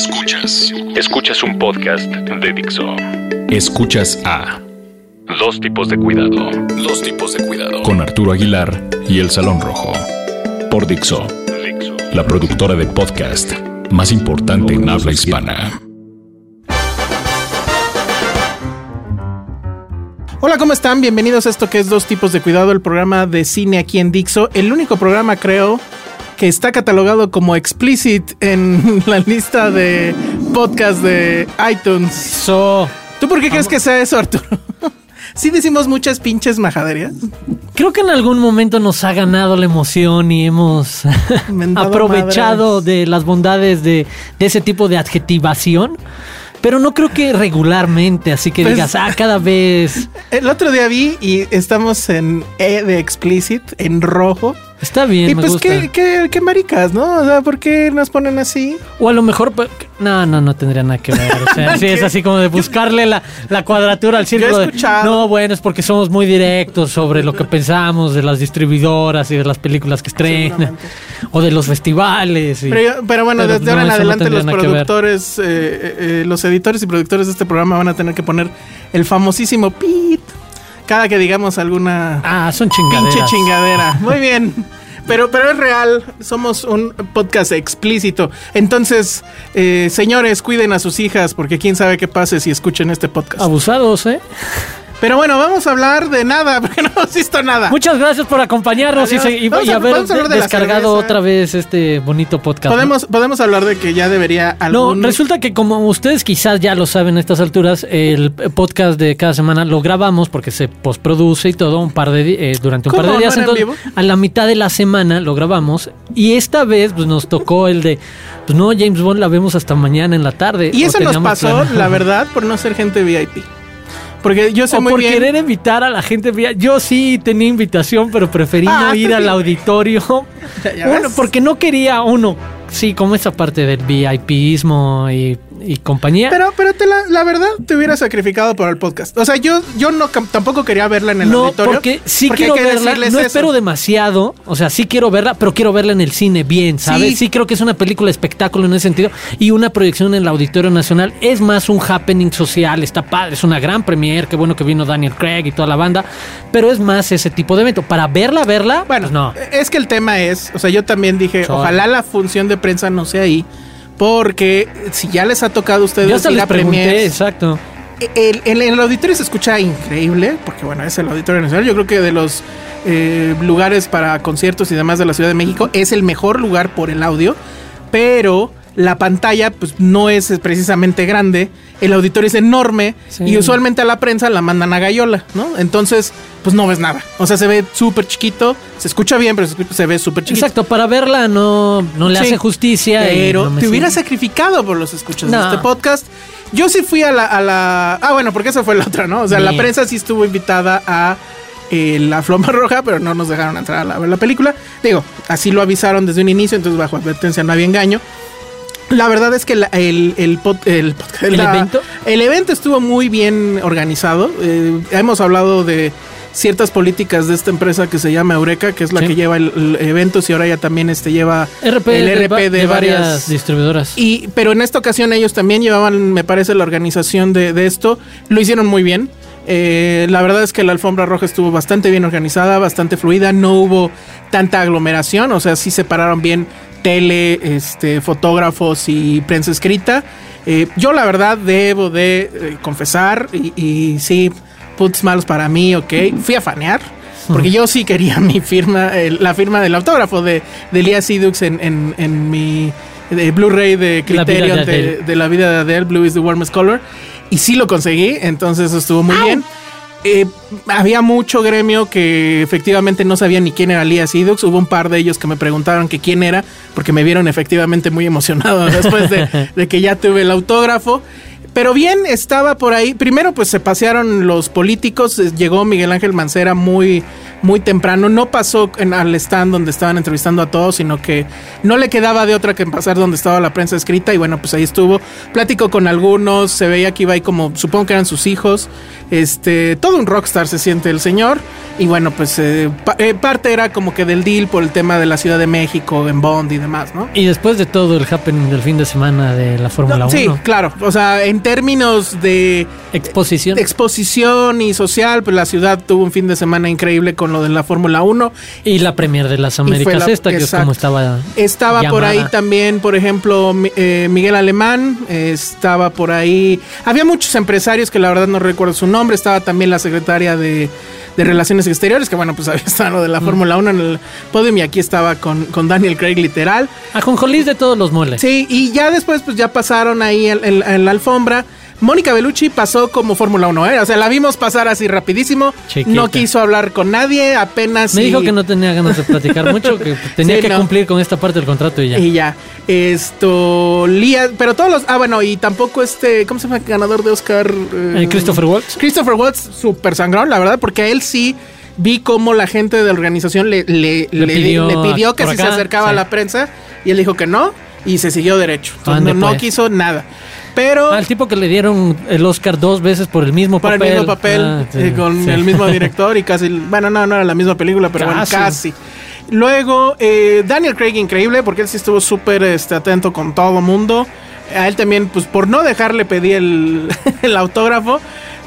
Escuchas. Escuchas un podcast de Dixo. Escuchas a Dos tipos de cuidado. Dos tipos de cuidado. Con Arturo Aguilar y El Salón Rojo. Por Dixo. La productora de podcast más importante en habla hispana. Hola, ¿cómo están? Bienvenidos a esto que es Dos Tipos de Cuidado, el programa de cine aquí en Dixo. El único programa, creo, que está catalogado como explicit en la lista de podcast de iTunes. So, ¿Tú por qué crees que sea eso, Arturo? ¿Sí decimos muchas pinches majaderías? creo que en algún momento nos ha ganado la emoción y hemos aprovechado madres. de las bondades de, de ese tipo de adjetivación. Pero no creo que regularmente, así que Pues- digas, ah, cada vez. El otro día vi y estamos en E de explicit, en rojo. Está bien, y me pues gusta. qué, qué, qué maricas, ¿no? O sea, ¿por qué nos ponen así? O a lo mejor, no, no, no tendría nada que ver. O sea, sí, es así como de buscarle la, la cuadratura al círculo. he de, escuchado- no, bueno, es porque somos muy directos sobre lo que pensamos de las distribuidoras y de las películas que estrenan. O de los festivales. y- Pero, yo- pero bueno, Pero desde ahora en no adelante los productores, eh, eh, eh, los editores y productores de este programa van a tener que poner el famosísimo pit cada que digamos alguna Ah, son chingaderas. pinche chingadera. Muy bien. Pero, pero es real, somos un podcast explícito. Entonces, eh, señores, cuiden a sus hijas porque quién sabe qué pase si escuchen este podcast. Abusados, ¿eh? Pero bueno, vamos a hablar de nada, porque no hemos visto nada. Muchas gracias por acompañarnos y, Adiós. y- Vamos y a- haber de descargado otra vez este bonito podcast. ¿no? Podemos, podemos hablar de que ya debería No, algún... resulta que como ustedes quizás ya lo saben a estas alturas, el podcast de cada semana lo grabamos porque se postproduce y todo un par de eh, durante un par de días. ¿No en a la mitad de la semana lo grabamos y esta vez pues nos tocó el de, pues no, James Bond la vemos hasta mañana en la tarde. Y eso nos pasó, la verdad, por no ser gente VIP. Porque yo sé O muy por bien... querer evitar a la gente. Yo sí tenía invitación, pero preferí Ah, no ir al auditorio. Ves. porque no quería uno. Sí, como esa parte del VIPismo y, y compañía. Pero, pero te la, la verdad te hubiera sacrificado por el podcast. O sea, yo, yo no tampoco quería verla en el no, auditorio. porque sí porque quiero verla. No eso. espero demasiado. O sea, sí quiero verla, pero quiero verla en el cine bien, ¿sabes? Sí. Sí, creo que es una película espectáculo en ese sentido. Y una proyección en el Auditorio Nacional es más un happening social. Está padre, es una gran premiere. Qué bueno que vino Daniel Craig y toda la banda. Pero es más ese tipo de evento. Para verla, verla, Bueno, pues no. es que el tema es, o sea, yo también dije, ojalá la función de prensa no sea ahí, porque si ya les ha tocado a ustedes Yo hasta ir les a pregunté, premieres, exacto. el, el- el auditorio se escucha increíble, porque bueno, es el Auditorio Nacional. Yo creo que de los eh, lugares para conciertos y demás de la Ciudad de México es el mejor lugar por el audio, pero la pantalla pues no es precisamente grande, el auditorio es enorme Sí. y usualmente a la prensa la mandan a Gallola, ¿no? Entonces pues no ves nada, o sea, se ve súper chiquito, se escucha bien, pero se, ve súper chiquito. Exacto, para verla no, no le Sí. hace justicia. Pero no te hubieras sacrificado por los escuchas No. de este podcast. Yo sí fui a la, a la- Ah, bueno, porque esa fue la otra, ¿no? O sea, la prensa sí estuvo invitada a eh, la Floma Roja, pero no nos dejaron entrar a, la- a ver la película. Digo, así lo avisaron desde un inicio, entonces bajo advertencia no había engaño. La verdad es que la- el, el, el podcast- ¿El la- evento? el evento estuvo muy bien organizado. Eh, hemos hablado de ciertas políticas de esta empresa que se llama Eureka, que es la Sí. que lleva el, el eventos y ahora ya también este lleva RP el RP de, de varias, varias distribuidoras. y, pero en esta ocasión ellos también llevaban, me parece, la organización de, de esto. Lo hicieron muy bien. Eh, la verdad es que la alfombra roja estuvo bastante bien organizada, bastante fluida, no hubo tanta aglomeración, o sea, sí separaron bien tele, este, fotógrafos y prensa escrita. Eh, yo la verdad debo de eh, confesar, y, y sí, puts malos para mí, ok, fui a fanear. Porque yo sí quería mi firma, la firma del autógrafo de, de Lia Sidux en, en, en mi Blu-ray de La Criterion de de, la vida de Adele, Blue is the warmest color. Y sí lo conseguí, entonces eso estuvo muy bien. Eh, había mucho gremio que efectivamente no sabía ni quién era Lia Sidux. Hubo un par de ellos que me preguntaron que quién era, porque me vieron efectivamente muy emocionado después de, que ya tuve el autógrafo. Pero bien, estaba por ahí. Primero, pues se pasearon los políticos. Llegó Miguel Ángel Mancera muy, muy temprano. No pasó en, al stand donde estaban entrevistando a todos, sino que no le quedaba de otra que pasar donde estaba la prensa escrita. Y bueno, pues ahí estuvo. Platicó con algunos. Se veía que iba ahí como, supongo que eran sus hijos. Este, todo un rockstar se siente el señor. Y bueno, pues eh, pa- eh, parte era como que del deal por el tema de la Ciudad de México, en Bond y demás, ¿no? Y después de todo el happening del fin de semana de la Fórmula 1, sí, claro. O sea, en términos de exposición. de exposición y social, pues la ciudad tuvo un fin de semana increíble con lo de la Fórmula 1. y la premier de las Américas la- esta, que es como estaba. Estaba por ahí también, por ejemplo, eh, Miguel Alemán, eh, estaba por ahí. Había muchos empresarios que la verdad no recuerdo su nombre. Estaba también la secretaria de, de Relaciones Exteriores, que bueno, pues había estado lo de Mm. la Fórmula 1 en el podium y aquí estaba con, con Daniel Craig literal. Ajonjolís de todos los moles. Sí, y ya después pues ya pasaron ahí en la alfombra. Mónica Bellucci pasó como Fórmula 1, ¿eh? O sea, la vimos pasar así rapidísimo. Chiquita. No quiso hablar con nadie, apenas... Me y- dijo que no tenía ganas de platicar mucho, que tenía Sí, que no. cumplir con esta parte del contrato y ya. Y ya. Esto. Lía. Pero todos los. Ah, bueno, y tampoco este. ¿Cómo se llama? el Ganador de Oscar. Eh, Christopher Waltz. Christopher Watts, súper sangrón, la verdad, porque a él sí vi cómo la gente de la organización le, le, Le le- pidió que se acercaba a la prensa y él dijo que no y se siguió derecho. Entonces, no, no quiso nada. Pero. Al tipo que le dieron el Oscar dos veces por el mismo papel. el mismo papel, Ah, sí, eh, con sí. el mismo director y casi, bueno, no, no era la misma película, pero Casi. bueno, casi. Luego, eh, Daniel Craig increíble, porque él sí estuvo súper este, atento con todo mundo. A él también, pues por no dejarle pedí el, el autógrafo,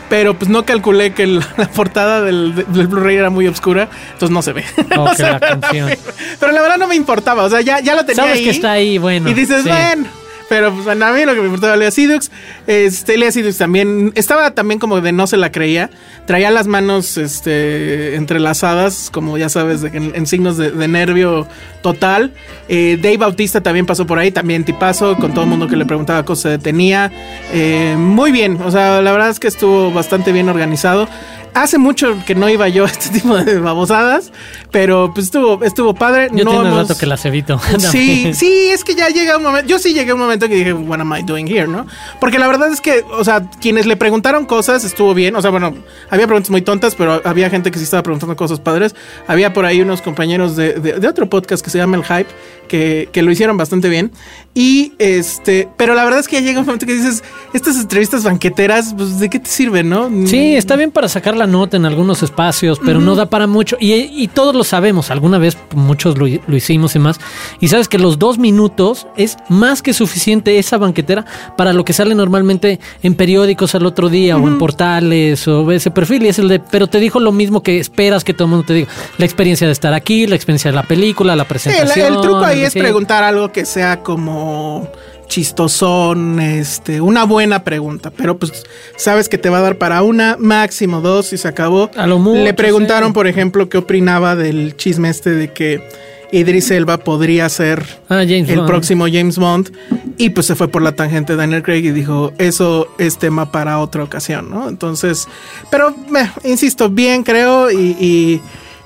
pero pues no calculé que el- la portada del, del Blu-ray era muy oscura, entonces no se ve. Oh, No se la ve la. Pero la verdad no me importaba, o sea, ya, ya lo tenía Sabes ahí. que está ahí, bueno. Y dices, sí. bueno. Pero pues a mí lo que me importaba Lea Sidux, este, Lea Sidux también, estaba también como de no se la creía, traía las manos este, entrelazadas, como ya sabes, en, signos de, de nervio total. Eh, Dave Bautista también pasó por ahí, también tipazo, con todo el mundo que le preguntaba cosas se detenía. Eh, muy bien, o sea, la verdad es que estuvo bastante bien organizado. Hace mucho que no iba yo a este tipo de babosadas, pero pues estuvo, estuvo padre. Yo no tengo hemos- rato que las evito. Sí, sí, es que ya llega un momento. Yo sí llegué a un momento que dije, what am I doing here, ¿no? Porque la verdad es que, o sea, quienes le preguntaron cosas estuvo bien. O sea, bueno, había preguntas muy tontas, pero había gente que sí estaba preguntando cosas padres. Había por ahí unos compañeros de, de- de otro podcast que se llama El Hype, que, que lo hicieron bastante bien. Y este, pero la verdad es que ya llega un momento que dices, estas entrevistas banqueteras, pues, ¿de qué te sirven, no? Sí, está bien para sacar la nota en algunos espacios, pero no da para mucho. Y, y todos lo sabemos, alguna vez muchos lo, lo hicimos y más. Y sabes que los dos minutos es más que suficiente esa banquetera para lo que sale normalmente en periódicos al otro día o en portales o ese perfil. Y es el de, pero te dijo lo mismo que esperas que todo el mundo te diga. La experiencia de estar aquí, la experiencia de la película, la Sí, el, presentación. el truco ahí es preguntar algo que sea como chistosón, este, una buena pregunta, pero pues sabes que te va a dar para una, máximo dos y se acabó. A lo mucho, Le preguntaron, sí. por ejemplo, qué opinaba del chisme este de que Idris Elba podría ser Ah, el Bond. próximo James Bond y pues se fue por la tangente Daniel Craig y dijo, eso es tema para otra ocasión, ¿no? Entonces, pero eh, insisto, bien creo y, y,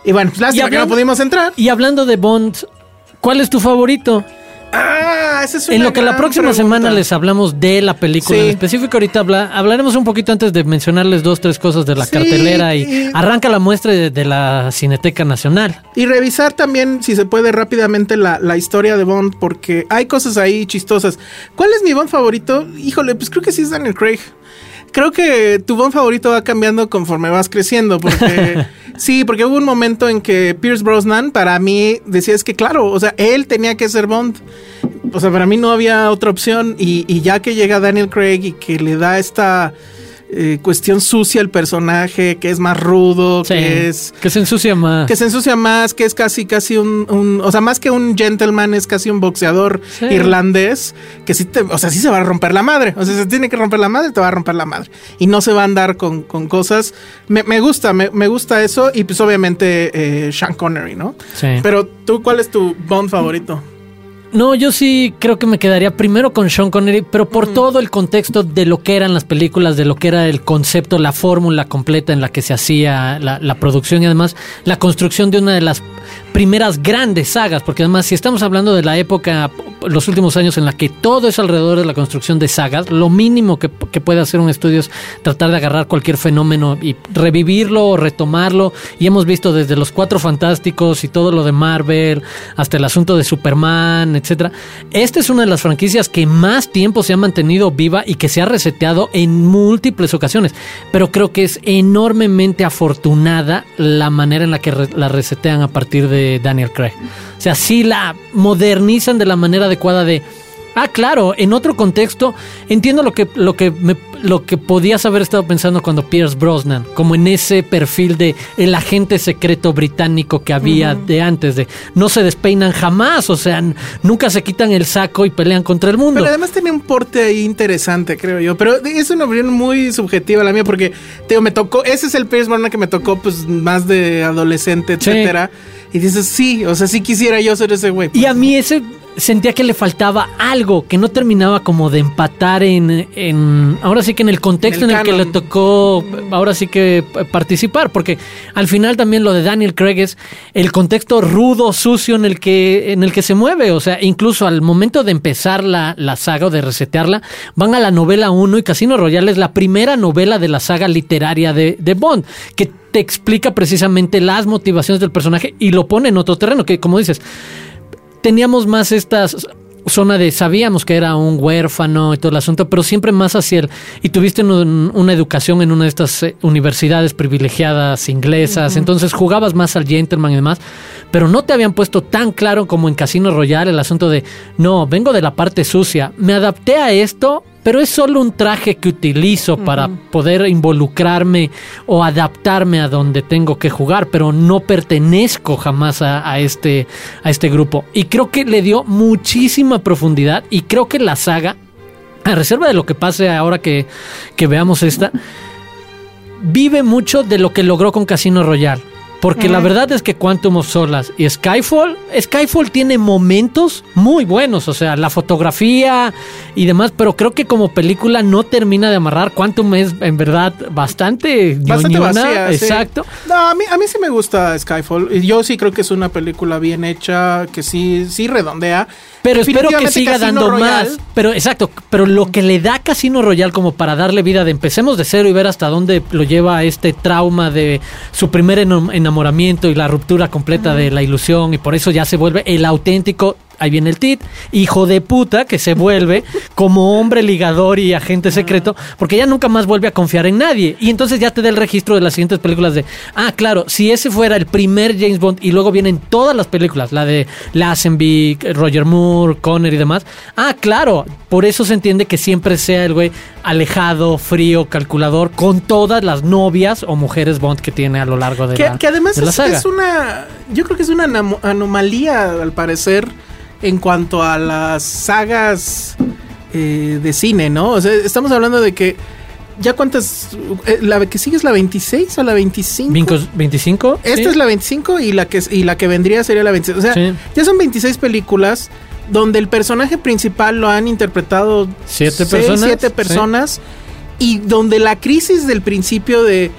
y bueno, pues lástima que no pudimos entrar. Y hablando de Bond, ¿cuál es tu favorito? Ah, esa es una En lo que la próxima pregunta. semana les hablamos de la película Sí. en específico, ahorita habla- hablaremos un poquito antes de mencionarles dos, tres cosas de la Sí, cartelera y y- arranca la muestra de, de la Cineteca Nacional. Y revisar también, si se puede, rápidamente la, la historia de Bond, porque hay cosas ahí chistosas. ¿Cuál es mi Bond favorito? Híjole, pues creo que sí es Daniel Craig. Creo que tu Bond favorito va cambiando conforme vas creciendo, porque sí, porque hubo un momento en que Pierce Brosnan, para mí, decía es que claro, o sea, él tenía que ser Bond. O sea, para mí no había otra opción. Y, y ya que llega Daniel Craig y que le da esta eh, cuestión sucia el personaje, que es más rudo, Sí, que es... que se ensucia más. Que se ensucia más, que es casi, casi un, un- O sea, más que un gentleman, es casi un boxeador Sí. irlandés. Que sí te. O sea, sí se va a romper la madre. O sea, se tiene que romper la madre, te va a romper la madre. Y no se va a andar con, con cosas. Me, me gusta, me, me gusta eso. Y pues obviamente eh, Sean Connery, ¿no? Sí. Pero tú, ¿cuál es tu Bond favorito? No, yo sí creo que me quedaría primero con Sean Connery, pero por todo el contexto de lo que eran las películas, de lo que era el concepto, la fórmula completa en la que se hacía la, la producción y además la construcción de una de las primeras grandes sagas, porque además si estamos hablando de la época, los últimos años en la que todo es alrededor de la construcción de sagas, lo mínimo que, que puede hacer un estudio es tratar de agarrar cualquier fenómeno y revivirlo o retomarlo. Y hemos visto desde los Cuatro Fantásticos y todo lo de Marvel, hasta el asunto de Superman, etcétera. Esta es una de las franquicias que más tiempo se ha mantenido viva y que se ha reseteado en múltiples ocasiones. Pero creo que es enormemente afortunada la manera en la que la resetean a partir de Daniel Craig. O sea, sí la modernizan de la manera adecuada de Ah, claro, en otro contexto entiendo lo que lo que me- lo que podías haber estado pensando cuando Pierce Brosnan, como en ese perfil de el agente secreto británico que había de antes de no se despeinan jamás, o sea, nunca se quitan el saco y pelean contra el mundo. Pero además tenía un porte ahí interesante, creo yo. Pero es una opinión muy subjetiva la mía, porque te digo, me tocó, ese es el Pierce Brosnan que me tocó, pues, más de adolescente, Sí. Y dices, sí, o sea, sí quisiera yo ser ese güey. Y a mí ese sentía que le faltaba algo, que no terminaba como de empatar en, en ahora sí que en el contexto En en el que le tocó ahora sí que eh, participar, porque al final también lo de Daniel Craig es el contexto rudo, sucio en el que, en el que se mueve, o sea, incluso al momento de empezar la, la saga o de resetearla, van a la novela 1 y Casino Royale es la primera novela de la saga literaria de, de Bond, que te explica precisamente las motivaciones del personaje y lo pone en otro terreno, que como dices, teníamos más esta zona de sabíamos que era un huérfano y todo el asunto, pero siempre más hacia el y tuviste un- una educación en una de estas eh, universidades privilegiadas inglesas, entonces jugabas más al gentleman y demás, pero no te habían puesto tan claro como en Casino Royale el asunto de no, vengo de la parte sucia, me adapté a esto, pero es solo un traje que utilizo para poder involucrarme o adaptarme a donde tengo que jugar, pero no pertenezco jamás a, a este, a este grupo. Y creo que le dio muchísima profundidad y creo que la saga, a reserva de lo que pase ahora que, que veamos esta, vive mucho de lo que logró con Casino Royale. Porque la verdad es que Quantum of Solace y Skyfall, Skyfall tiene momentos muy buenos, o sea, la fotografía y demás, pero creo que como película no termina de amarrar. Quantum es en verdad bastante, Bastante ñoñona, vacía, sí. exacto. No, a mí, a mí sí me gusta Skyfall. Y yo sí creo que es una película bien hecha, que sí, sí redondea. Pero espero que siga Casino dando más. Pero exacto, pero lo que le da Casino Royale como para darle vida de empecemos de cero y ver hasta dónde lo lleva este trauma de su primer enamoramiento y la ruptura completa de la ilusión y por eso ya se vuelve el auténtico ahí viene el tit, hijo de puta que se vuelve como hombre ligador y agente secreto, porque ya nunca más vuelve a confiar en nadie. Y entonces ya te da el registro de las siguientes películas de, ah, claro, si ese fuera el primer James Bond y luego vienen todas las películas, la de Lazenby, Roger Moore, Conner y demás, ah, claro, por eso se entiende que siempre sea el güey alejado, frío, calculador, con todas las novias o mujeres Bond que tiene a lo largo de Que, la, que además de la es, saga. es una. Yo creo que es una anomalía, al parecer, en cuanto a las sagas eh, de cine, ¿no? O sea, estamos hablando de que. ¿Ya cuántas? eh, ¿La que sigue es la 26 o la 25? Vincos- 25. Esta sí. es la 25 y la que y la que vendría sería la 26. O sea, Sí. ya son 26 películas donde el personaje principal lo han interpretado Siete seis, personas, siete sí. personas y donde la crisis del principio de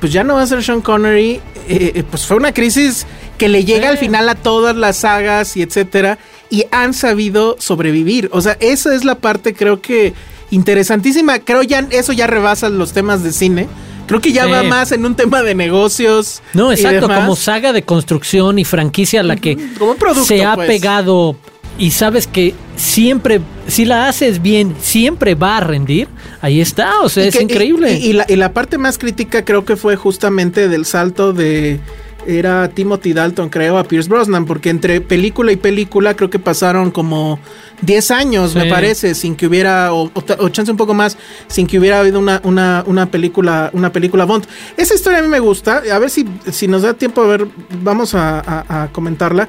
pues ya no va a ser Sean Connery, eh, eh, pues fue una crisis que le llega al final a todas las sagas y etcétera y han sabido sobrevivir. O sea, esa es la parte creo que interesantísima. Creo ya eso ya rebasa los temas de cine. Creo que ya Sí. va más en un tema de negocios. No, exacto, como saga de construcción y franquicia a la que Como un producto, se ha pues. pegado y sabes que siempre, si la haces bien, siempre va a rendir. Ahí está, o sea, es increíble. Y, y la, y la parte más crítica creo que fue justamente del salto de era Timothy Dalton, creo, a Pierce Brosnan, porque entre película y película creo que pasaron como 10 años, me parece, sin que hubiera, o, o chance un poco más, sin que hubiera habido una, una, una película, una película Bond. Esa historia a mí me gusta, a ver si, si nos da tiempo, a ver, vamos a, a- a comentarla.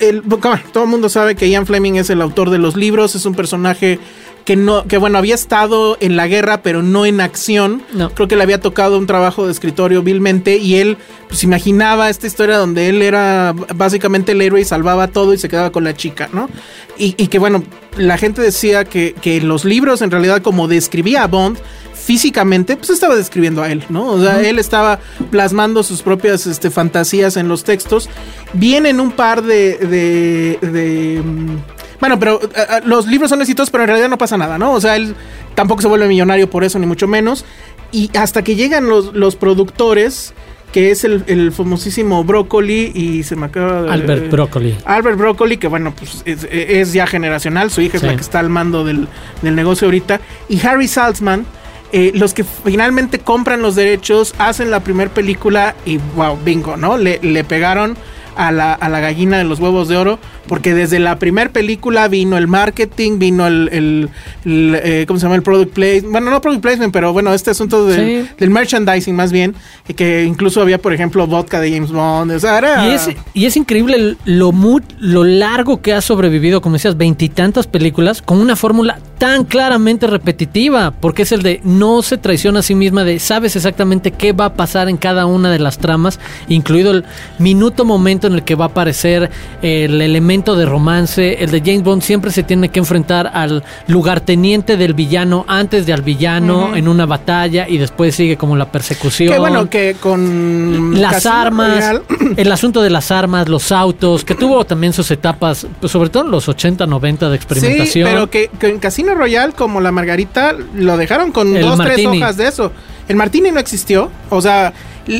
El, bueno, todo el mundo sabe que Ian Fleming es el autor de los libros, es un personaje que no, que bueno, había estado en la guerra, pero no en acción. No. Creo que le había tocado un trabajo de escritorio vilmente y él pues imaginaba esta historia donde él era básicamente el héroe y salvaba todo y se quedaba con la chica, ¿no? Y, y que bueno, la gente decía que, que los libros en realidad como describía a Bond físicamente, pues estaba describiendo a él, ¿no? O sea, él estaba plasmando sus propias este, fantasías en los textos. Vienen un par de... de, de, mm, bueno, pero eh, eh, los libros son exitosos, pero en realidad no pasa nada, ¿no? O sea, él tampoco se vuelve millonario por eso, ni mucho menos. Y hasta que llegan los, los productores, que es el, el famosísimo Broccoli, y se me acaba de... Albert Broccoli. Albert Broccoli, que bueno, pues es, es ya generacional, su hija es la que está al mando del, del negocio ahorita. Y Harry Saltzman, eh, los que finalmente compran los derechos, hacen la primera película y wow, bingo, ¿no? Le, le pegaron a la, a la gallina de los huevos de oro, porque desde la primera película vino el marketing, vino el, el- el, eh, ¿cómo se llama? El product placement, bueno, no product placement, pero bueno, este asunto del, Sí. del merchandising más bien, que incluso había, por ejemplo, vodka de James Bond, o sea, era... Y es, y es increíble lo, mu- lo largo que ha sobrevivido, como decías, veintitantas películas, con una fórmula tan claramente repetitiva, porque es el de no se traiciona a sí misma, de sabes exactamente qué va a pasar en cada una de las tramas, incluido el minuto momento en el que va a aparecer el elemento de romance. El de James Bond siempre se tiene que enfrentar al lugarteniente del villano antes de al villano en una batalla y después sigue como la persecución Que bueno, que con las Casino armas, el asunto de las armas, los autos, que tuvo también sus etapas, pues, sobre todo en los 80, 90 de Sí, experimentación. pero que, que en Casino Royale, como la Margarita, lo dejaron con El dos, Martini. tres hojas de eso. El Martini no existió. O sea,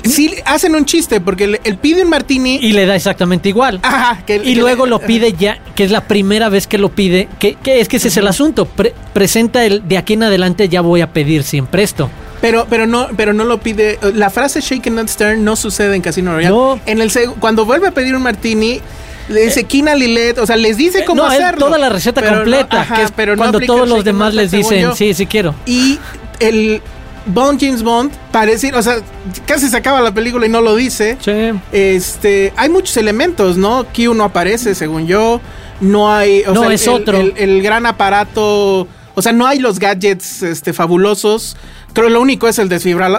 sí hacen un chiste, porque el, el pide un Martini. y le da exactamente igual. Ajá, que- y que- luego lo pide ya, que es la primera vez que lo pide, que, que es que ese es el asunto. Pre- presenta el de aquí en adelante ya voy a pedir siempre esto. Pero, pero no, pero no lo pide. La frase Shake and Not Stir no sucede en Casino Royale. No. En el cuando vuelve a pedir un Martini. Le dice Kina Lilet, o sea, les dice cómo Eh, no, es hacerlo. toda la receta Pero no- completa, ajá, que es pero no cuando todos los demás les dicen, yo. sí, sí quiero. Y el Bond James Bond parece, o sea, casi se acaba la película y no lo dice. Sí. Este, hay muchos elementos, ¿no? Q no aparece, según yo. No hay, o No, sea, es el, otro. El, el gran aparato, o sea, no hay los gadgets, este, fabulosos. Creo lo único es el,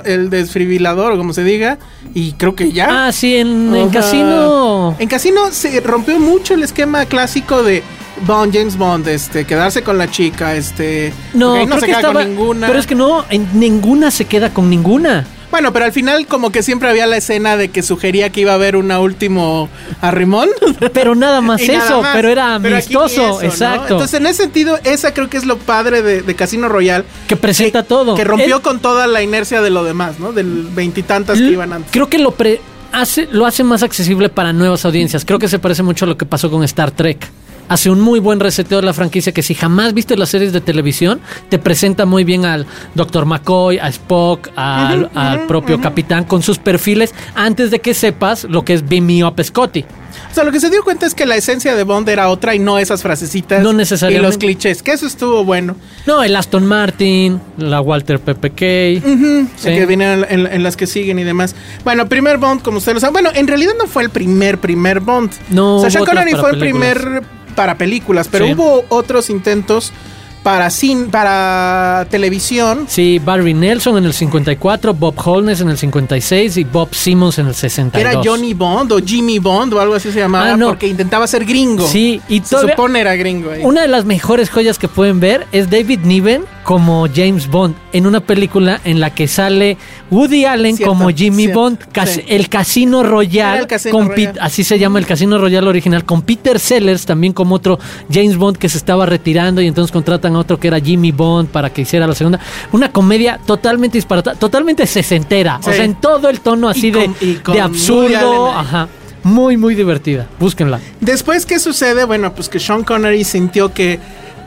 el desfibrilador, o como se diga, y creo que ya. Ah, sí, en. Casino. En Casino se rompió mucho el esquema clásico de Bond, James Bond, este, quedarse con la chica, este. No, no creo se que queda estaba, con ninguna. Pero es que no, en ninguna se queda con ninguna. Bueno, pero al final como que siempre había la escena de que sugería que iba a haber una último arrimón. Pero nada más nada eso, más. pero era amistoso, ni eso, ¿no? exacto. Entonces, en ese sentido, esa creo que es lo padre de, de Casino Royale. que presenta todo. Que rompió con toda la inercia de lo demás, ¿no? Del veintitantas que iban antes. Creo que lo pre- hace, lo hace más accesible para nuevas audiencias. Creo que se parece mucho a lo que pasó con Star Trek. Hace un muy buen reseteo de la franquicia que si jamás viste las series de televisión, te presenta muy bien al Dr. McCoy, a Spock, al, al propio capitán con sus perfiles antes de que sepas lo que es Beam Up Scotty. O sea, lo que se dio cuenta es que la esencia de Bond era otra y no esas frasecitas. No necesariamente. Y los clichés, que eso estuvo bueno. No, el Aston Martin, la Walter PPK. Sí. Que vienen en, las que siguen y demás. Bueno, primer Bond, como ustedes lo saben. Bueno, en realidad no fue el primer, primer Bond. No, O sea, Sean Connery fue el primer para películas, pero Sí. hubo otros intentos para cin para televisión. Sí, Barry Nelson en el 54, Bob Holness en el 56 y Bob Simmons en el 62. Era Johnny Bond o Jimmy Bond o algo así se llamaba, Ah, no. porque intentaba ser gringo. Sí, y se supone era gringo ahí. Una de las mejores joyas que pueden ver es David Niven como James Bond en una película en la que sale Woody Allen Cierto, como Jimmy cierto, Bond, cas- sí. el Casino Royale, así se llama el Casino Royale original, con Peter Sellers también como otro James Bond que se estaba retirando y entonces contratan a otro que era Jimmy Bond para que hiciera la segunda. Una comedia totalmente disparatada, totalmente sesentera, o sea, en todo el tono así de, con- de Woody absurdo, ajá. Muy, muy divertida. Búsquenla. Después, ¿qué sucede? Bueno, pues que Sean Connery sintió que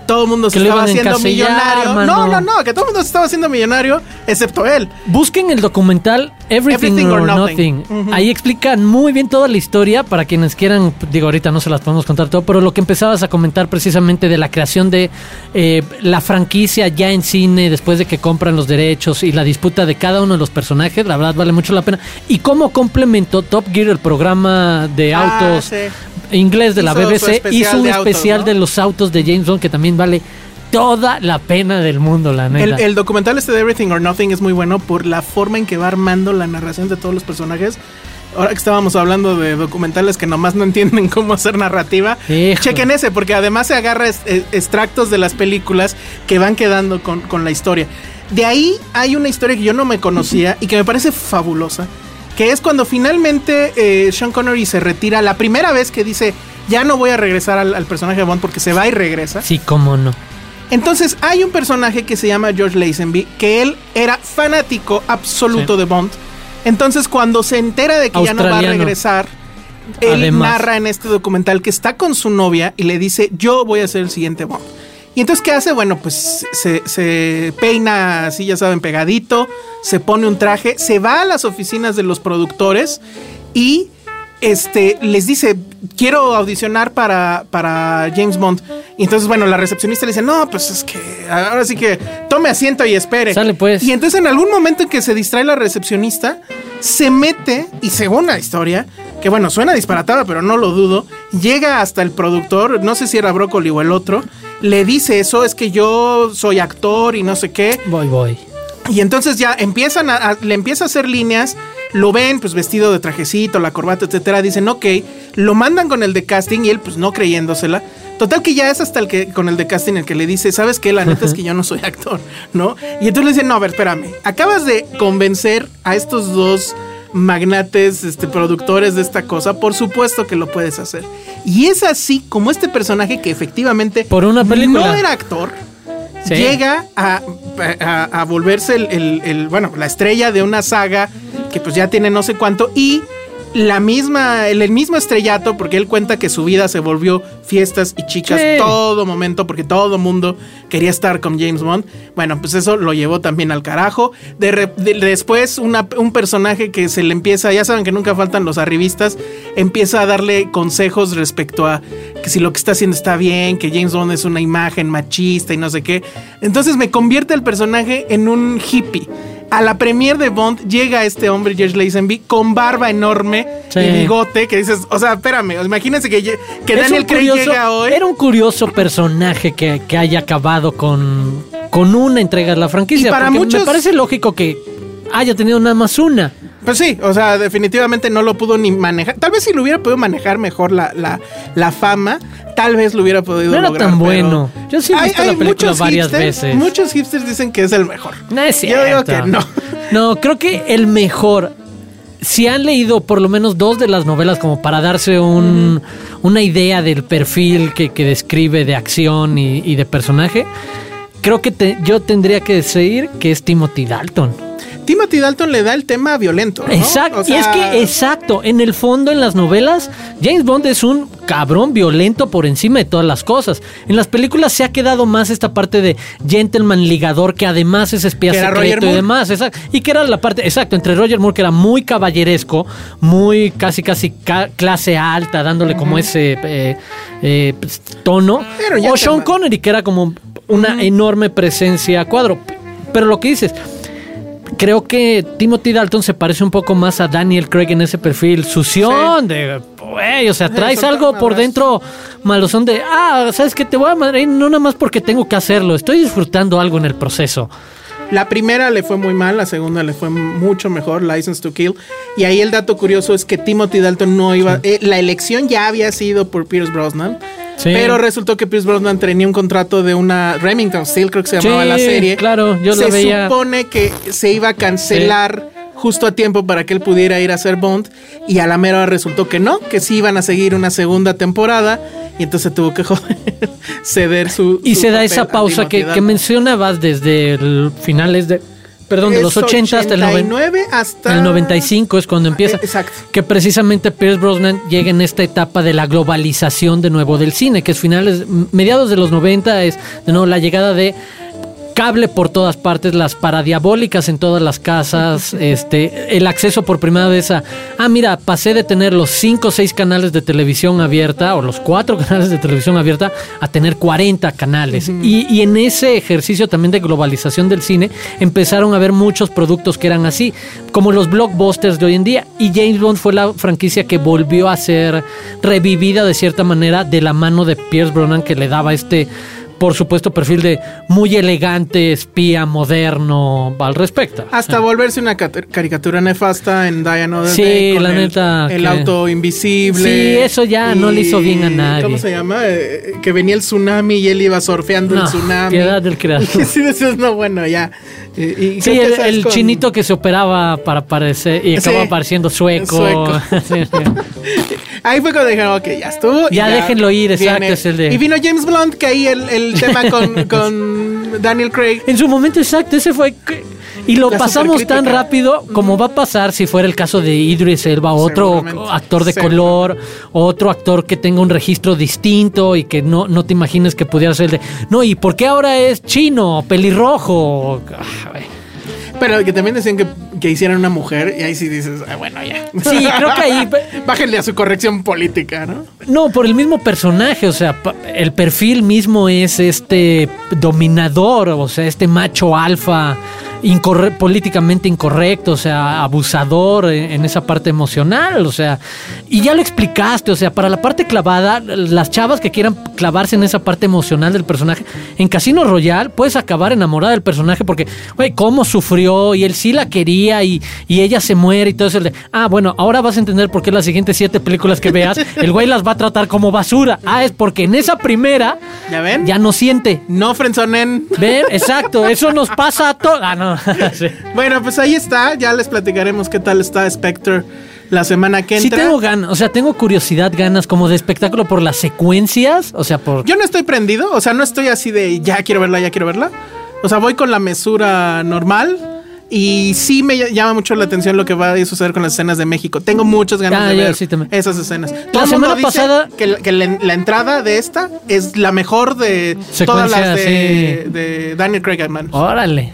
todo el mundo se estaba haciendo millonario. mano. No, no, no, que todo el mundo se estaba haciendo millonario, excepto él. Busquen el documental Everything, Everything or, or Nothing. Ahí explican muy bien toda la historia para quienes quieran, digo, ahorita no se las podemos contar todo, pero lo que empezabas a comentar precisamente de la creación de eh, la franquicia ya en cine, después de que compran los derechos y la disputa de cada uno de los personajes, la verdad vale mucho la pena. Y cómo complementó Top Gear, el programa de Ah, autos sí. inglés de la Hizo BBC, hizo un de autos, especial ¿no? de los autos de James Bond que también vale toda la pena del mundo, la neta. El, el documental este de Everything or Nothing es muy bueno por la forma en que va armando la narración de todos los personajes. Ahora que estábamos hablando de documentales que nomás no entienden cómo hacer narrativa, Hijo. chequen ese, porque además se agarra extractos de las películas que van quedando con, con la historia. De ahí hay una historia que yo no me conocía y que me parece fabulosa, que es cuando finalmente eh, Sean Connery se retira, la primera vez que dice, ya no voy a regresar al, al personaje de Bond porque se va y regresa. Sí, cómo no. Entonces hay un personaje que se llama George Lazenby, que él era fanático absoluto Sí. de Bond. Entonces cuando se entera de que ya no va a regresar, él Además. narra en este documental que está con su novia y le dice, yo voy a ser el siguiente Bond. Y entonces, ¿qué hace? Bueno, pues se, se peina así, ya saben, pegadito, se pone un traje, se va a las oficinas de los productores y este, les dice, quiero audicionar para, para James Bond. Y entonces, bueno, la recepcionista le dice, no, pues es que ahora sí que tome asiento y espere. Sale, pues. Y entonces en algún momento en que se distrae la recepcionista, se mete y según la historia, que bueno, suena disparatada, pero no lo dudo, llega hasta el productor, no sé si era Brócoli o el otro, le dice eso, es que yo soy actor y no sé qué. Voy, voy. Y entonces ya empiezan a, a- le empieza a hacer líneas, lo ven pues vestido de trajecito, la corbata, etcétera, dicen ok, lo mandan con el de casting y él pues no creyéndosela. Total que ya es hasta el que con el de casting el que le dice, ¿sabes qué? La neta es que yo no soy actor, ¿no? Y entonces le dicen, no, a ver, espérame, acabas de convencer a estos dos magnates, este, productores de esta cosa, por supuesto que lo puedes hacer. Y es así como este personaje que efectivamente Por una película. no era actor, Llega a, a- volverse el- el- bueno, la estrella de una saga que pues ya tiene no sé cuánto y la misma, el, el mismo estrellato, porque él cuenta que su vida se volvió fiestas y chicas Sí. todo momento, porque todo mundo quería estar con James Bond. Bueno, pues eso lo llevó también al carajo. De re- de- después, una- un personaje que se le empieza, ya saben que nunca faltan los arribistas, empieza a darle consejos respecto a que si lo que está haciendo está bien, que James Bond es una imagen machista y no sé qué. Entonces me convierte el personaje en un hippie. A la premier de Bond llega este hombre, George Lazenby, con barba enorme Sí. y bigote, que dices, o sea, espérame, imagínense que, Daniel Craig llega hoy. Era un curioso personaje que, que haya acabado con, con una entrega de la franquicia. Y para muchos- Me parece lógico que haya tenido nada más una. Pues sí, o sea, definitivamente no lo pudo ni manejar. Tal vez si lo hubiera podido manejar mejor la, la, la fama, tal vez lo hubiera podido No era lograr, tan pero- bueno. Yo sí he visto la película varias hipsters- veces. Muchos hipsters dicen que es el mejor. No es Yo digo cierto. que no. No, creo que el mejor. Si han leído por lo menos dos de las novelas como para darse un, una idea del perfil que, que describe de acción y, y de personaje, creo que te- yo tendría que decir que es Timothy Dalton. Timothy Dalton le da el tema violento. ¿no? Exacto. O y es que, exacto, en el fondo, en las novelas, James Bond es un cabrón violento por encima de todas las cosas. En las películas se ha quedado más esta parte de gentleman ligador, que además es espía secreto Roger y Moore. demás. exacto. Y que era la parte, exacto, entre Roger Moore, que era muy caballeresco, muy casi, casi ca- clase alta, dándole como ese eh, eh, pues, tono. Pero o Sean. Connery, que era como una enorme presencia a cuadro. Pero lo que dices, creo que Timothy Dalton se parece un poco más a Daniel Craig en ese perfil sución de güey, o sea, traes algo por dentro malosón de ah, sabes que te voy a madre no nada más porque tengo que hacerlo, estoy disfrutando algo en el proceso. La primera le fue muy mal, la segunda le fue mucho mejor, License to Kill. Y ahí el dato curioso es que Timothy Dalton no iba. eh, la elección ya había sido por Pierce Brosnan. Sí. Pero resultó que Pierce Brosnan tenía un contrato de una Remington Steel, creo que se llamaba Sí, la serie. claro, yo se lo veía. supone que se iba a cancelar justo a tiempo para que él pudiera ir a hacer Bond. Y a la mera resultó que no, que sí iban a seguir una segunda temporada. Y entonces tuvo que joder, ceder su. Y su se da esa pausa que, que mencionabas desde el finales de perdón, de los 80 hasta el 90. 89 hasta El 95 es cuando empieza. Eh, exacto. Que precisamente Pierce Brosnan llega en esta etapa de la globalización de nuevo del cine, que es finales, mediados de los 90, es de nuevo la llegada de cable por todas partes, las paradiabólicas en todas las casas, este, el acceso por primera vez a, ah, mira, pasé de tener los cinco o seis canales de televisión abierta o los cuatro canales de televisión abierta a tener 40 canales. y, y en ese ejercicio también de globalización del cine empezaron a ver muchos productos que eran así, como los blockbusters de hoy en día. Y James Bond fue la franquicia que volvió a ser revivida de cierta manera de la mano de Pierce Brosnan que le daba este por supuesto, perfil de muy elegante, espía, moderno al respecto. Hasta volverse una cat- caricatura nefasta en Diana Sí, Day con la el, neta, El que- auto invisible. Sí, eso ya no le hizo bien a nadie. ¿Cómo se llama? Eh, que venía el tsunami y él iba surfeando el No, tsunami. piedad del creador. sí, decías, no, bueno, ya. Eh, y Sí, el, el con- chinito que se operaba para parecer y acababa Sí, apareciendo sueco. sueco. Sí. Ahí fue cuando dijeron, ok, ya estuvo. Ya déjenlo ir, exacto, es el de- Y vino James Blunt, que ahí el, el tema con, con Daniel Craig. En su momento exacto, ese fue. Y lo La pasamos tan rápido como va a pasar si fuera el caso de Idris Elba, otro actor de color, otro actor que tenga un registro distinto y que no, no te imagines que pudiera ser el de. No, ¿y por qué ahora es chino, pelirrojo? Ah, güey. Pero que también decían que, que hicieran una mujer. Y ahí sí dices, ah, bueno, ya. Sí, creo que ahí. Bájenle a su corrección política, ¿no? No, por el mismo personaje, o sea, pa- el perfil mismo es este dominador, o sea, este macho alfa incorre- políticamente incorrecto, o sea, abusador en, en esa parte emocional, o sea, y ya lo explicaste, o sea, para la parte clavada, las chavas que quieran clavarse en esa parte emocional del personaje, en Casino Royale puedes acabar enamorada del personaje porque, güey, cómo sufrió y él sí la quería y, y ella se muere y todo eso. ah, bueno, ahora vas a entender por qué las siguientes siete películas que veas, el güey las va a tratar como basura. Ah, es porque en esa primera ¿Ya ven? ya no siente. No frenzonen. ¿Ven? Exacto, eso nos pasa a todos. Ah, no. Sí. Bueno, pues ahí está. Ya les platicaremos qué tal está Spectre la semana que Sí entra. tengo ganas, o sea, tengo curiosidad, ganas como de espectáculo por las secuencias, o sea, por... Yo no estoy prendido, o sea, no estoy así de ya quiero verla, ya quiero verla. O sea, voy con la mesura normal. Y sí me ll- llama mucho la atención lo que va a suceder con las escenas de México. Tengo muchas ganas Ah, de ver sí esas escenas. Todo el semana mundo dice pasada- que, la, que la- la entrada de esta es la mejor de todas las de, sí. de Daniel Craig. Órale.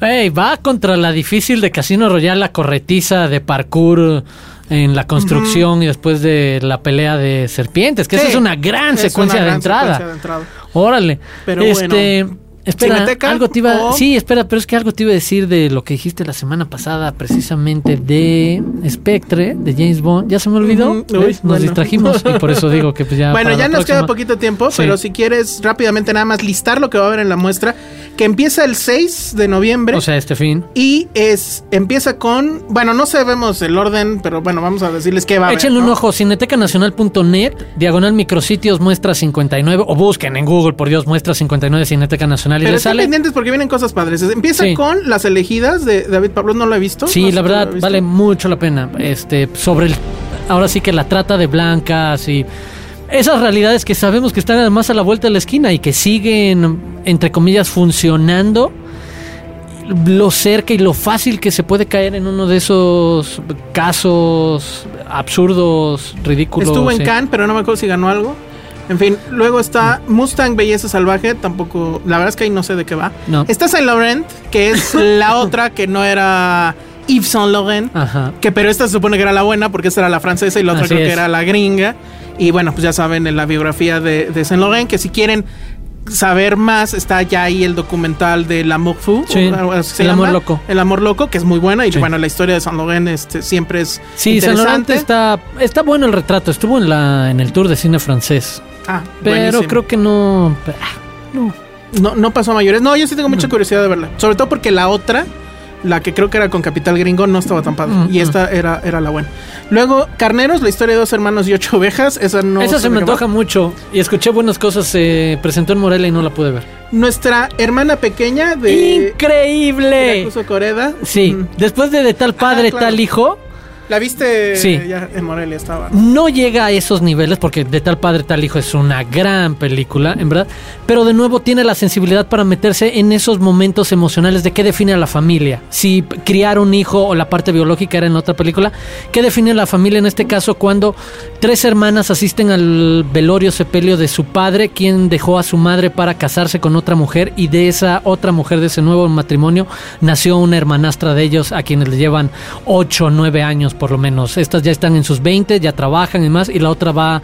Ey, va contra la difícil de Casino Royale, la corretiza de parkour en la construcción y después de la pelea de serpientes, que esa es una gran es secuencia una de entrada. secuencia de entrada. Órale. Pero este, bueno. espera, ¿Cineteca algo te iba, o- sí, espera, pero es que algo te iba a decir de lo que dijiste la semana pasada, precisamente de Spectre, de James Bond. Ya se me olvidó. Uy, ¿ves? Nos bueno. distrajimos y por eso digo que pues ya. Bueno, ya nos queda poquito tiempo, Sí. pero si quieres rápidamente nada más listar lo que va a haber en la muestra, que empieza el 6 de noviembre. O sea, este fin. y es empieza con, bueno, no sabemos el orden, pero bueno, vamos a decirles qué va a haber. Échenle un ¿no? ojo, cinetecanacional.net, diagonal micrositios, muestra 59, o busquen en Google, por Dios, muestra 59 Cineteca Nacional y Pero estén sale. pendientes porque vienen cosas padres. Empieza Sí. con las elegidas de David Pablo, no lo he visto. Sí, No sé la verdad, vale mucho la pena. Este, sobre el. Ahora sí que la trata de blancas y. Esas realidades que sabemos que están además a la vuelta de la esquina y que siguen, entre comillas, funcionando. Lo cerca y lo fácil que se puede caer en uno de esos casos absurdos, ridículos. Estuvo en sí. Cannes, pero no me acuerdo si ganó algo. En fin, luego está Mustang Belleza Salvaje, tampoco, la verdad es que ahí no sé de qué va. No. Está Saint Laurent, que es la otra que no era Yves Saint Laurent, Ajá. que pero esta se supone que era la buena porque esta era la francesa y la otra Así creo que era la gringa. Y bueno, pues ya saben en la biografía de, de Saint Laurent, que si quieren saber más, está ya ahí el documental de L'Amour Fou. Sí, El llama. Amor Loco. El Amor Loco, que es muy buena. Y Sí. bueno, la historia de Saint Laurent este, siempre es Sí, San interesante. Laurent está, está bueno el retrato. Estuvo en la en el tour de cine francés. Ah, Pero buenísimo. creo que no. ah, no. No, no pasó a mayores. No, yo sí tengo mucha curiosidad de verla. Sobre todo porque la otra, la que creo que era con Capital Gringo, no estaba tan padre. Mm, y esta era, era la buena. Luego, Carneros, la historia de dos hermanos y ocho ovejas. Esa no. Esa se me antoja mucho. Y escuché buenas cosas. Se presentó en Morelia y no la pude ver. Nuestra hermana pequeña de. ¡Increíble! Coreda. Sí, Mm. después de de tal padre, Ah, claro. tal hijo, La viste Sí. ya en Morelia estaba. no llega a esos niveles porque de tal padre, tal hijo es una gran película, en verdad. Pero de nuevo tiene la sensibilidad para meterse en esos momentos emocionales de qué define a la familia. Si criar un hijo o la parte biológica era en otra película, ¿qué define a la familia en este caso cuando Tres hermanas asisten al velorio sepelio de su padre, quien dejó a su madre para casarse con otra mujer y de esa otra mujer, de ese nuevo matrimonio, nació una hermanastra de ellos a quienes le llevan 8 o 9 años por lo menos. Estas ya están en sus 20, ya trabajan y más, y la otra va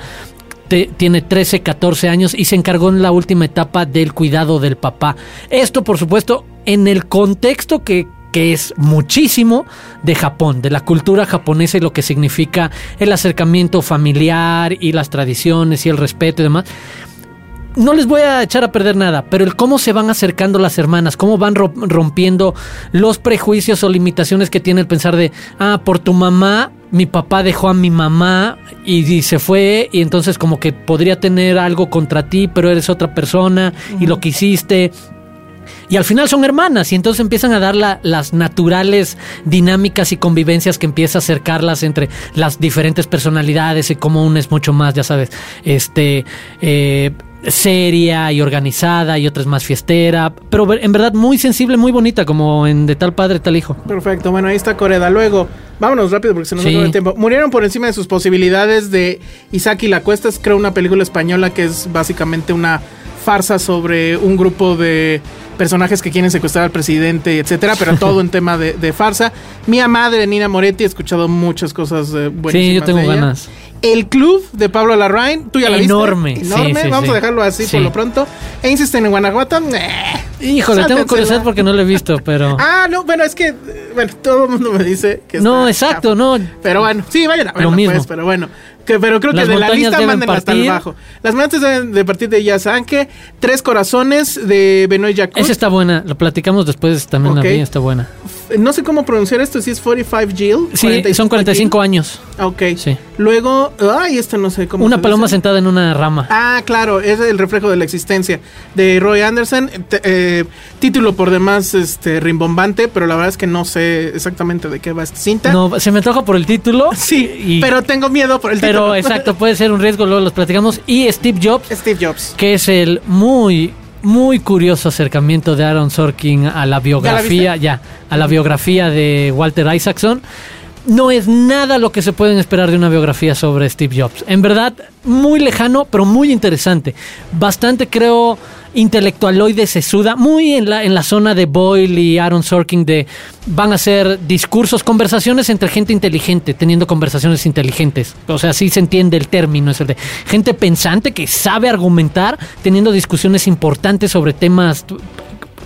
te- tiene 13, 14 años y se encargó en la última etapa del cuidado del papá. Esto, por supuesto, en el contexto que, que es muchísimo de Japón, de la cultura japonesa y lo que significa el acercamiento familiar y las tradiciones y el respeto y demás. No les voy a echar a perder nada, pero el cómo se van acercando las hermanas, cómo van ro- rompiendo los prejuicios o limitaciones que tiene el pensar de, ah, por tu mamá, mi papá dejó a mi mamá y, y se fue, y entonces como que podría tener algo contra ti, pero eres otra persona y lo que hiciste. Y al final son hermanas y entonces empiezan a dar la- las naturales dinámicas y convivencias que empieza a acercarlas entre las diferentes personalidades y cómo una es mucho más, ya sabes, este... eh, seria y organizada y otra es más fiestera, pero en verdad muy sensible, muy bonita, como en De tal padre, tal hijo. Perfecto, bueno, ahí está Coreda. Luego, vámonos rápido porque se nos Sí. acaba el tiempo. Murieron por encima de sus posibilidades de Isaac y la Cuesta. Es creo una película española que es básicamente una farsa sobre un grupo de personajes que quieren secuestrar al presidente, etcétera, pero todo en tema de, de farsa. Mía madre, Nina Moretti, he escuchado muchas cosas eh, buenísimas. Sí, yo tengo de ella. ganas. El Club de Pablo Larraín, tú ya la viste. Enorme, Enorme, sí, vamos sí. a dejarlo así Sí. por lo pronto. E Insisten en Guanajuato. eh. Híjole, tengo Sáltensela. curiosidad porque no lo he visto, pero... Ah, no, bueno, es que, eh, bueno, todo el mundo me dice que no, está exacto, no. Pero bueno, sí, vayan a verlo, Lo mismo. pues, pero bueno. Que, pero creo que de la lista manden hasta el partir. bajo. Las montañas deben de partir de Yasanke. Tres corazones de Benoit Jacot. Esa está buena, lo platicamos después, también Ok. la está buena. No sé cómo pronunciar esto, si es 45 Jill. Sí, son 45 años. Ok. Sí. Luego, ay, esto no sé cómo Una se paloma dice. sentada en una rama. Ah, claro, es el reflejo de la existencia de Roy Anderson. Eh, título por demás este, rimbombante, pero la verdad es que no sé exactamente de qué va esta cinta. No, se me antoja por el título. Sí, y- pero tengo miedo por el pero exacto, puede ser un riesgo, luego los platicamos. Y Steve Jobs, Steve Jobs. que es el muy, muy curioso acercamiento de Aaron Sorkin a la biografía, ya, a la biografía de Walter Isaacson. No es nada lo que se pueden esperar de una biografía sobre Steve Jobs. En verdad, muy lejano, pero muy interesante. Bastante, creo, intelectualoide sesuda, muy en la, en la zona de Boyle y Aaron Sorkin de van a ser discursos, conversaciones entre gente inteligente, teniendo conversaciones inteligentes. O sea, así se entiende el término, es el de gente pensante que sabe argumentar, teniendo discusiones importantes sobre temas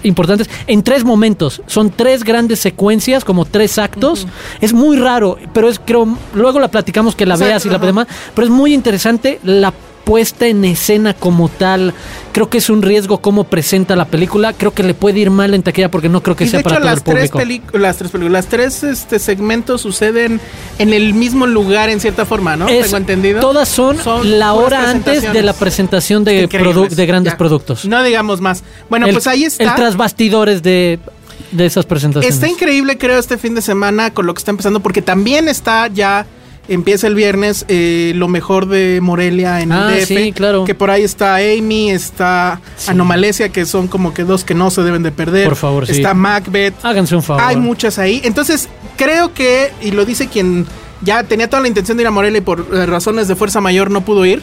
importantes en tres momentos. Son tres grandes secuencias, como tres actos. Es muy raro, pero es creo luego la platicamos que la veas y la demás, pero es muy interesante la puesta en escena como tal. Creo que es un riesgo cómo presenta la película. Creo que le puede ir mal en taquilla porque no creo que Y de sea hecho, para todo el las tres, público. películas, las tres películas, las tres este, segmentos suceden en el mismo lugar en cierta forma, ¿no? Es- Tengo entendido. Todas son, Son la hora antes de la presentación de, grandes Ya. productos. No digamos más. Bueno, el, pues ahí está. El tras bastidores de, de esas presentaciones. Está increíble, creo, este fin de semana con lo que está empezando, porque también está ya, empieza el viernes, eh, lo mejor de Morelia en Ah, el DF. sí, claro. Que por ahí está Amy, está Anomalesia, que son como que dos que no se deben de perder. Por favor, sí. Está Macbeth. Háganse un favor. Hay muchas ahí. Entonces, creo que, y lo dice quien ya tenía toda la intención de ir a Morelia y por eh, razones de fuerza mayor no pudo ir.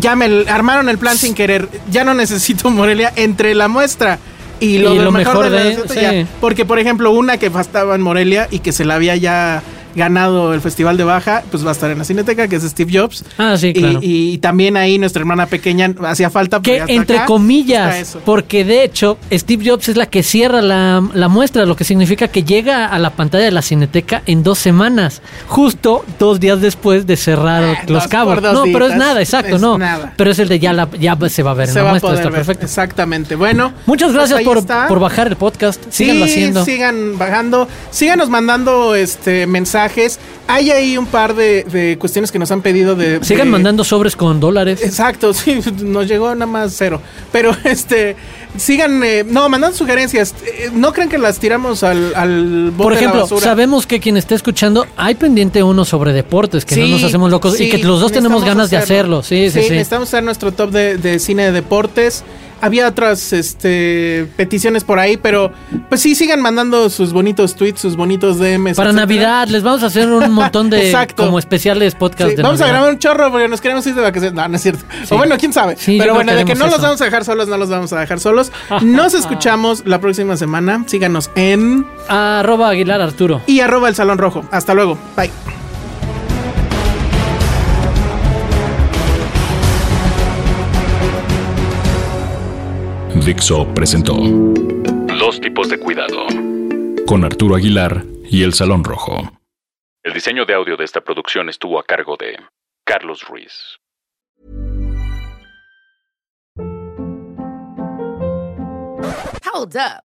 Ya me armaron el plan sin querer. Ya no necesito Morelia entre la muestra. Y lo, Y de lo mejor la de- receta, sí. ya. Porque, por ejemplo, una que estaba en Morelia y que se la había ya ganado el Festival de Baja, pues va a estar en la Cineteca, que es Steve Jobs. Ah, sí, Y- claro. y, también ahí nuestra hermana pequeña hacía falta. que entre acá. Comillas, porque de hecho Steve Jobs es la que cierra la, la muestra, lo que significa que llega a la pantalla de la Cineteca en dos semanas, justo dos días después de cerrar Ah, los cabos. No, pero es nada, exacto, es no. nada. Pero es el de ya, la, ya se va a ver en se la va muestra, está ver. perfecto. Exactamente. Bueno. Muchas pues gracias por, por bajar el podcast. Síganlo Sí, haciendo. Sigan bajando. Síganos mandando este mensajes. Hay ahí un par de, de cuestiones que nos han pedido de. Sigan de- mandando sobres con dólares. Exacto, sí, nos llegó nada más cero. Pero este, sigan, eh, no, mandando sugerencias. Eh, no crean que las tiramos al, al bote Por de la ejemplo, sabemos que quien esté escuchando, hay pendiente uno sobre deportes, que no nos hacemos locos y que los dos tenemos ganas de hacerlo. Sí, sí, sí. necesitamos hacer nuestro top de, de cine de deportes. Había otras este, peticiones por ahí, pero pues sí, sigan mandando sus bonitos tweets, sus bonitos DMs. Para etcétera. Navidad les vamos a hacer un montón de Exacto. como especiales podcast Sí, de vamos a grabar un chorro porque nos queremos ir de vacaciones. No, no es cierto. O bueno, quién sabe. Sí, Pero bueno, de que no los vamos a dejar solos, no los vamos a dejar solos. Nos escuchamos la próxima semana. Síganos en Arroba Aguilar Arturo. y arroba el Salón Rojo. Hasta luego. Bye. Dixo presentó Dos tipos de cuidado con Arturo Aguilar y El Salón Rojo. El diseño de audio de esta producción estuvo a cargo de Carlos Ruiz. Hold up.